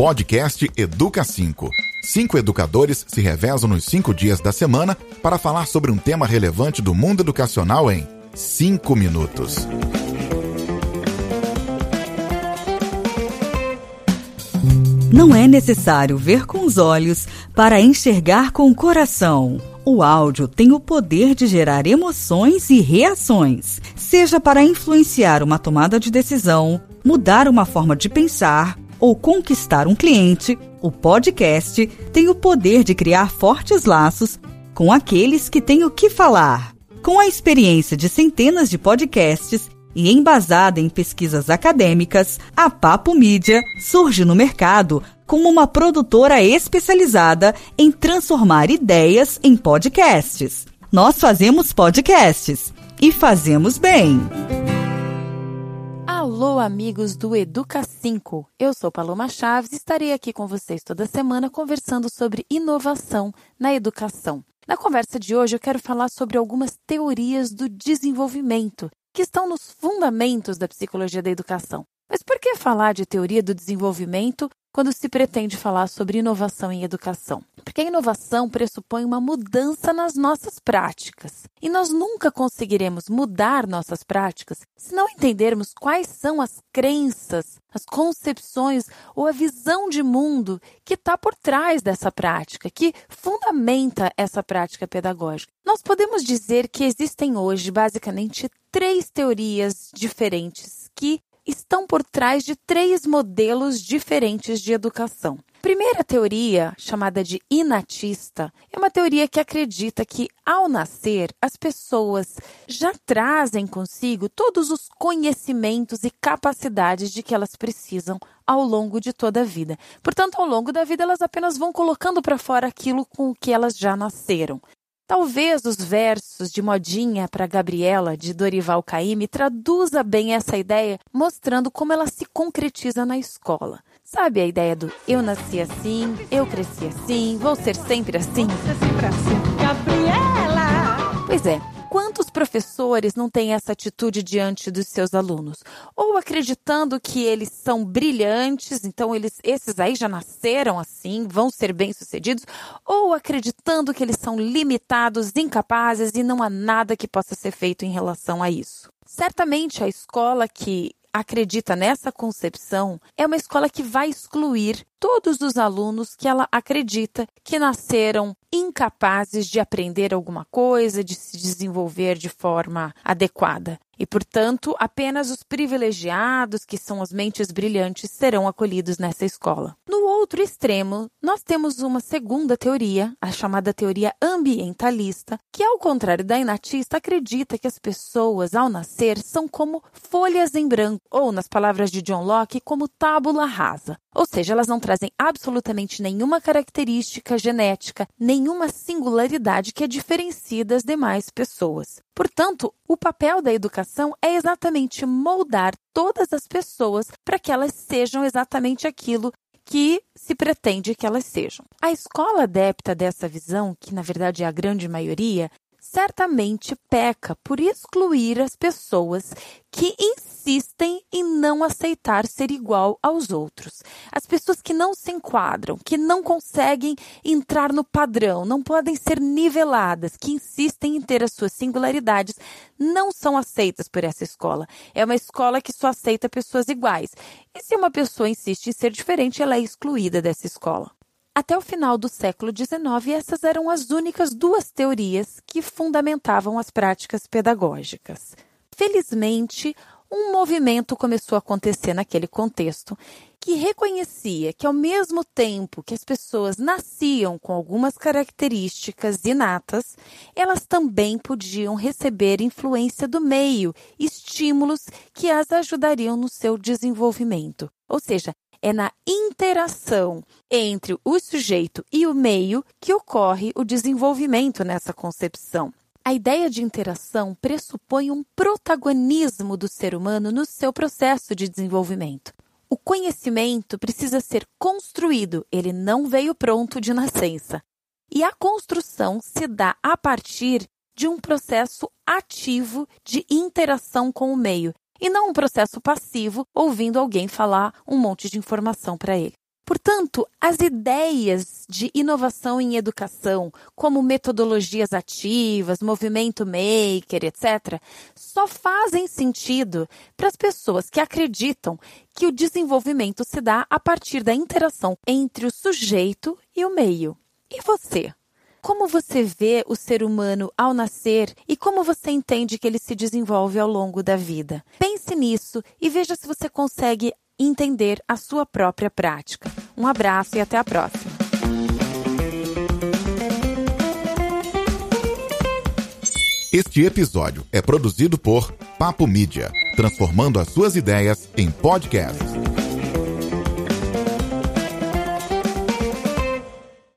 Podcast Educa 5. Cinco educadores se revezam nos cinco dias da semana para falar sobre um tema relevante do mundo educacional em cinco minutos. Não é necessário ver com os olhos para enxergar com o coração. O áudio tem o poder de gerar emoções e reações, seja para influenciar uma tomada de decisão, mudar uma forma de pensar ou conquistar um cliente. O podcast tem o poder de criar fortes laços com aqueles que têm o que falar. Com a experiência de centenas de podcasts e embasada em pesquisas acadêmicas, a Papo Mídia surge no mercado como uma produtora especializada em transformar ideias em podcasts. Nós fazemos podcasts e fazemos bem. Alô, amigos do Educa 5. Eu sou Paloma Chaves e estarei aqui com vocês toda semana conversando sobre inovação na educação. Na conversa de hoje, eu quero falar sobre algumas teorias do desenvolvimento que estão nos fundamentos da psicologia da educação. Mas por que falar de teoria do desenvolvimento quando se pretende falar sobre inovação em educação? Porque a inovação pressupõe uma mudança nas nossas práticas. E nós nunca conseguiremos mudar nossas práticas se não entendermos quais são as crenças, as concepções ou a visão de mundo que está por trás dessa prática, que fundamenta essa prática pedagógica. Nós podemos dizer que existem hoje basicamente três teorias diferentes que estão por trás de três modelos diferentes de educação. Primeira teoria, chamada de inatista, é uma teoria que acredita que, ao nascer, as pessoas já trazem consigo todos os conhecimentos e capacidades de que elas precisam ao longo de toda a vida. Portanto, ao longo da vida, elas apenas vão colocando para fora aquilo com o que elas já nasceram. Talvez os versos de modinha para Gabriela, de Dorival Caymmi, traduza bem essa ideia, mostrando como ela se concretiza na escola. Sabe a ideia do eu nasci assim, eu cresci assim, vou ser sempre assim? Vou ser sempre assim. Gabriela! Pois é, Quantos professores não têm essa atitude diante dos seus alunos? Ou acreditando que eles são brilhantes, então eles, esses aí já nasceram assim, vão ser bem-sucedidos, ou acreditando que eles são limitados, incapazes e não há nada que possa ser feito em relação a isso. Certamente a escola que acredita nessa concepção é uma escola que vai excluir todos os alunos que ela acredita que nasceram incapazes de aprender alguma coisa, de se desenvolver de forma adequada. E, portanto, apenas os privilegiados, que são as mentes brilhantes, serão acolhidos nessa escola. No outro extremo, nós temos uma segunda teoria, a chamada teoria ambientalista, que, ao contrário da inatista, acredita que as pessoas, ao nascer, são como folhas em branco, ou, nas palavras de John Locke, como tábula rasa. Ou seja, elas não trazem absolutamente nenhuma característica genética, nenhuma singularidade que a diferencie das demais pessoas. Portanto, o papel da educação é exatamente moldar todas as pessoas para que elas sejam exatamente aquilo que se pretende que elas sejam. A escola adepta dessa visão, que na verdade é a grande maioria, certamente peca por excluir as pessoas que insistem em não aceitar ser igual aos outros. As pessoas que não se enquadram, que não conseguem entrar no padrão, não podem ser niveladas, que insistem em ter as suas singularidades, não são aceitas por essa escola. É uma escola que só aceita pessoas iguais. E se uma pessoa insiste em ser diferente, ela é excluída dessa escola. Até o final do século XIX, essas eram as únicas duas teorias que fundamentavam as práticas pedagógicas. Felizmente, um movimento começou a acontecer naquele contexto que reconhecia que, ao mesmo tempo que as pessoas nasciam com algumas características inatas, elas também podiam receber influência do meio, estímulos que as ajudariam no seu desenvolvimento. Ou seja, é na interação entre o sujeito e o meio que ocorre o desenvolvimento nessa concepção. A ideia de interação pressupõe um protagonismo do ser humano no seu processo de desenvolvimento. O conhecimento precisa ser construído, ele não veio pronto de nascença. E a construção se dá a partir de um processo ativo de interação com o meio, e não um processo passivo ouvindo alguém falar um monte de informação para ele. Portanto, as ideias de inovação em educação, como metodologias ativas, movimento maker, etc., só fazem sentido para as pessoas que acreditam que o desenvolvimento se dá a partir da interação entre o sujeito e o meio. E você? Como você vê o ser humano ao nascer e como você entende que ele se desenvolve ao longo da vida? Pense nisso e veja se você consegue entender a sua própria prática. Um abraço e até a próxima. Este episódio é produzido por Papo Mídia, transformando as suas ideias em podcasts.